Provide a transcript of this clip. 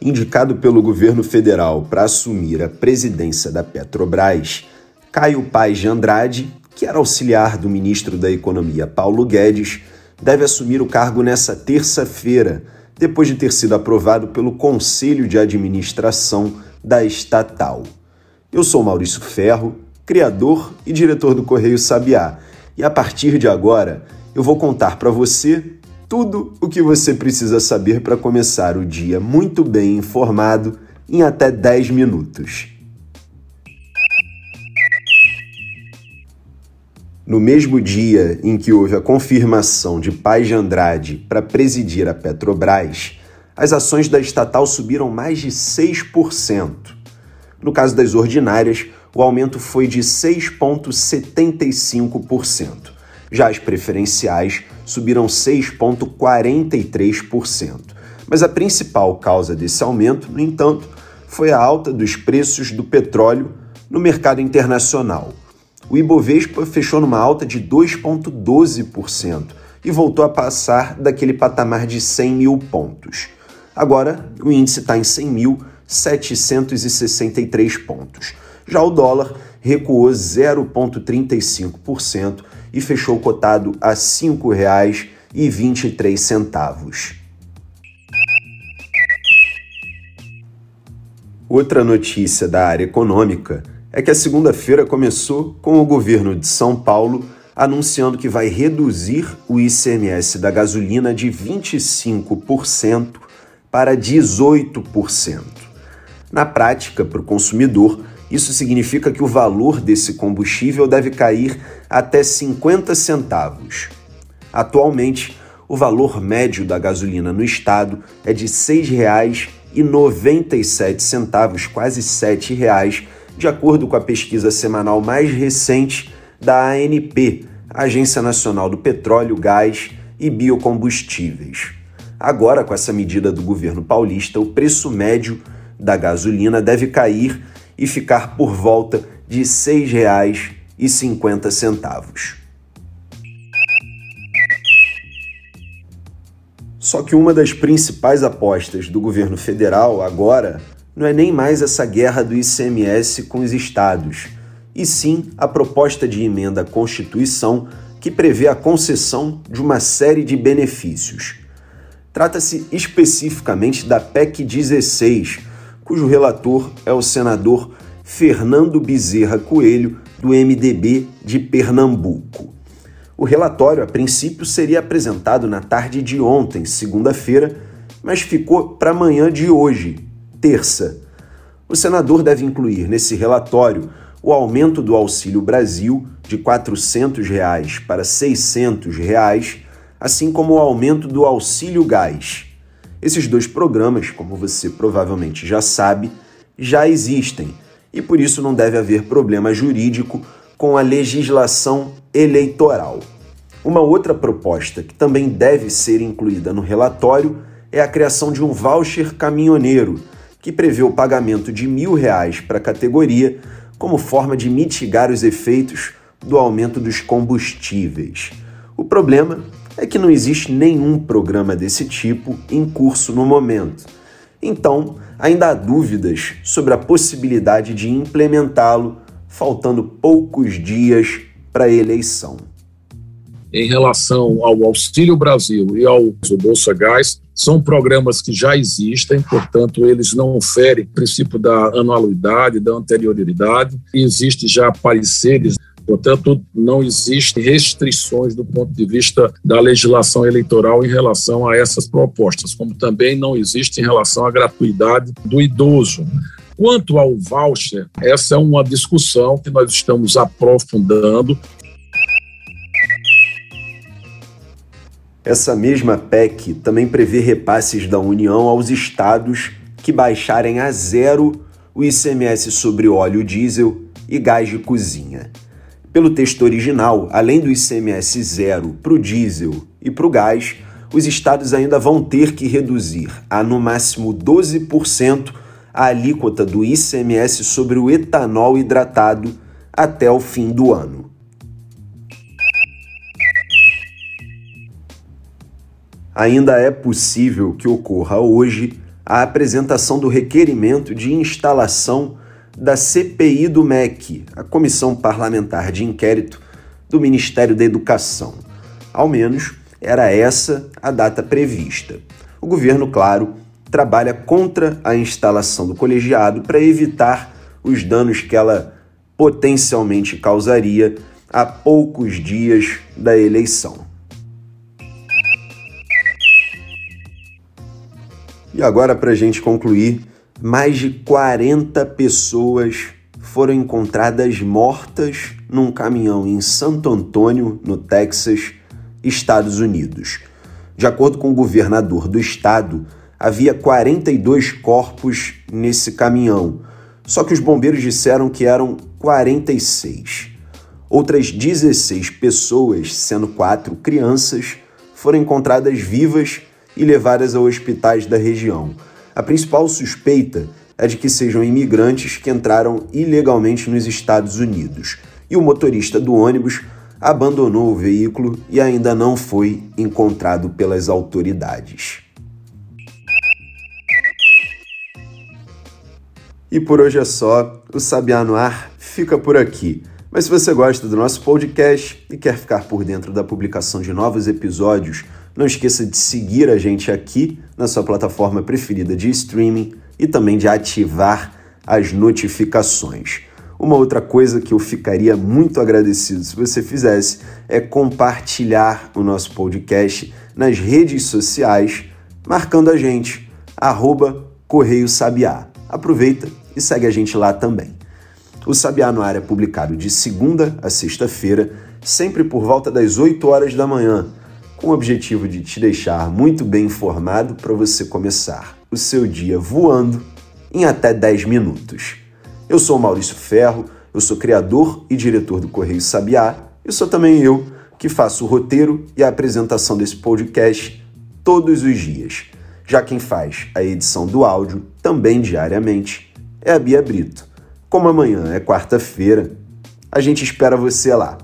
indicado pelo governo federal para assumir a presidência da Petrobras, Caio Paz de Andrade, que era auxiliar do ministro da Economia Paulo Guedes, deve assumir o cargo nessa terça-feira, depois de ter sido aprovado pelo Conselho de Administração da estatal. Eu sou Maurício Ferro, criador e diretor do Correio Sabiá, e a partir de agora eu vou contar para você tudo o que você precisa saber para começar o dia muito bem informado em até 10 minutos. No mesmo dia em que houve a confirmação de Paz de Andrade para presidir a Petrobras, as ações da estatal subiram mais de 6%. No caso das ordinárias, o aumento foi de 6,75%. Já as preferenciais subiram 6,43%. Mas a principal causa desse aumento, no entanto, foi a alta dos preços do petróleo no mercado internacional. O Ibovespa fechou numa alta de 2,12% e voltou a passar daquele patamar de 100 mil pontos. Agora, o índice está em 100.763 pontos. Já o dólar recuou 0,35% e fechou cotado a R$ 5,23. Outra notícia da área econômica é que a segunda-feira começou com o governo de São Paulo anunciando que vai reduzir o ICMS da gasolina de 25% para 18%. Na prática, para o consumidor, isso significa que o valor desse combustível deve cair até 50 centavos. Atualmente, o valor médio da gasolina no estado é de R$ 6,97, quase R$ 7,00, de acordo com a pesquisa semanal mais recente da ANP, Agência Nacional do Petróleo, Gás e Biocombustíveis. Agora, com essa medida do governo paulista, o preço médio da gasolina deve cair e ficar por volta de R$ 6,50. Só que uma das principais apostas do governo federal agora não é nem mais essa guerra do ICMS com os estados, e sim a proposta de emenda à Constituição que prevê a concessão de uma série de benefícios. Trata-se especificamente da PEC 16, cujo relator é o senador Fernando Bezerra Coelho, do MDB de Pernambuco. O relatório, a princípio, seria apresentado na tarde de ontem, segunda-feira, mas ficou para amanhã de hoje, terça. O senador deve incluir nesse relatório o aumento do Auxílio Brasil de 400 reais para 600 reais, assim como o aumento do Auxílio Gás. Esses dois programas, como você provavelmente já sabe, já existem e por isso não deve haver problema jurídico com a legislação eleitoral. Uma outra proposta que também deve ser incluída no relatório é a criação de um voucher caminhoneiro, que prevê o pagamento de mil reais para a categoria como forma de mitigar os efeitos do aumento dos combustíveis. O problema é que não existe nenhum programa desse tipo em curso no momento. Então, ainda há dúvidas sobre a possibilidade de implementá-lo, faltando poucos dias para a eleição. Em relação ao Auxílio Brasil e ao Bolsa Gás, são programas que já existem, portanto, eles não ferem o princípio da anualidade, da anterioridade, e já pareceres Portanto, não existem restrições do ponto de vista da legislação eleitoral em relação a essas propostas, como também não existe em relação à gratuidade do idoso. Quanto ao voucher, essa é uma discussão que nós estamos aprofundando. Essa mesma PEC também prevê repasses da União aos estados que baixarem a zero o ICMS sobre óleo diesel e gás de cozinha. Pelo texto original, além do ICMS zero para o diesel e para o gás, os estados ainda vão ter que reduzir a no máximo 12% a alíquota do ICMS sobre o etanol hidratado até o fim do ano. Ainda é possível que ocorra hoje a apresentação do requerimento de instalação da CPI do MEC, a Comissão Parlamentar de Inquérito do Ministério da Educação. Ao menos era essa a data prevista. O governo, claro, trabalha contra a instalação do colegiado para evitar os danos que ela potencialmente causaria a poucos dias da eleição. E agora, para a gente concluir, mais de 40 pessoas foram encontradas mortas num caminhão em Santo Antônio, no Texas, Estados Unidos. De acordo com o governador do estado, havia 42 corpos nesse caminhão, só que os bombeiros disseram que eram 46. Outras 16 pessoas, sendo quatro crianças, foram encontradas vivas e levadas a hospitais da região. A principal suspeita é de que sejam imigrantes que entraram ilegalmente nos Estados Unidos. E o motorista do ônibus abandonou o veículo e ainda não foi encontrado pelas autoridades. E por hoje é só, o Sabiá no Ar fica por aqui. Mas se você gosta do nosso podcast e quer ficar por dentro da publicação de novos episódios, não esqueça de seguir a gente aqui na sua plataforma preferida de streaming e também de ativar as notificações. Uma outra coisa que eu ficaria muito agradecido se você fizesse é compartilhar o nosso podcast nas redes sociais, marcando a gente, arroba Correio Sabiá. Aproveita e segue a gente lá também. O Sabiá no Ar é publicado de segunda a sexta-feira, sempre por volta das 8 horas da manhã, com o objetivo de te deixar muito bem informado para você começar o seu dia voando em até 10 minutos. Eu sou Maurício Ferro, eu sou criador e diretor do Correio Sabiá, e sou também eu que faço o roteiro e a apresentação desse podcast todos os dias. Já quem faz a edição do áudio, também diariamente, é a Bia Brito. Como amanhã é quarta-feira, a gente espera você lá.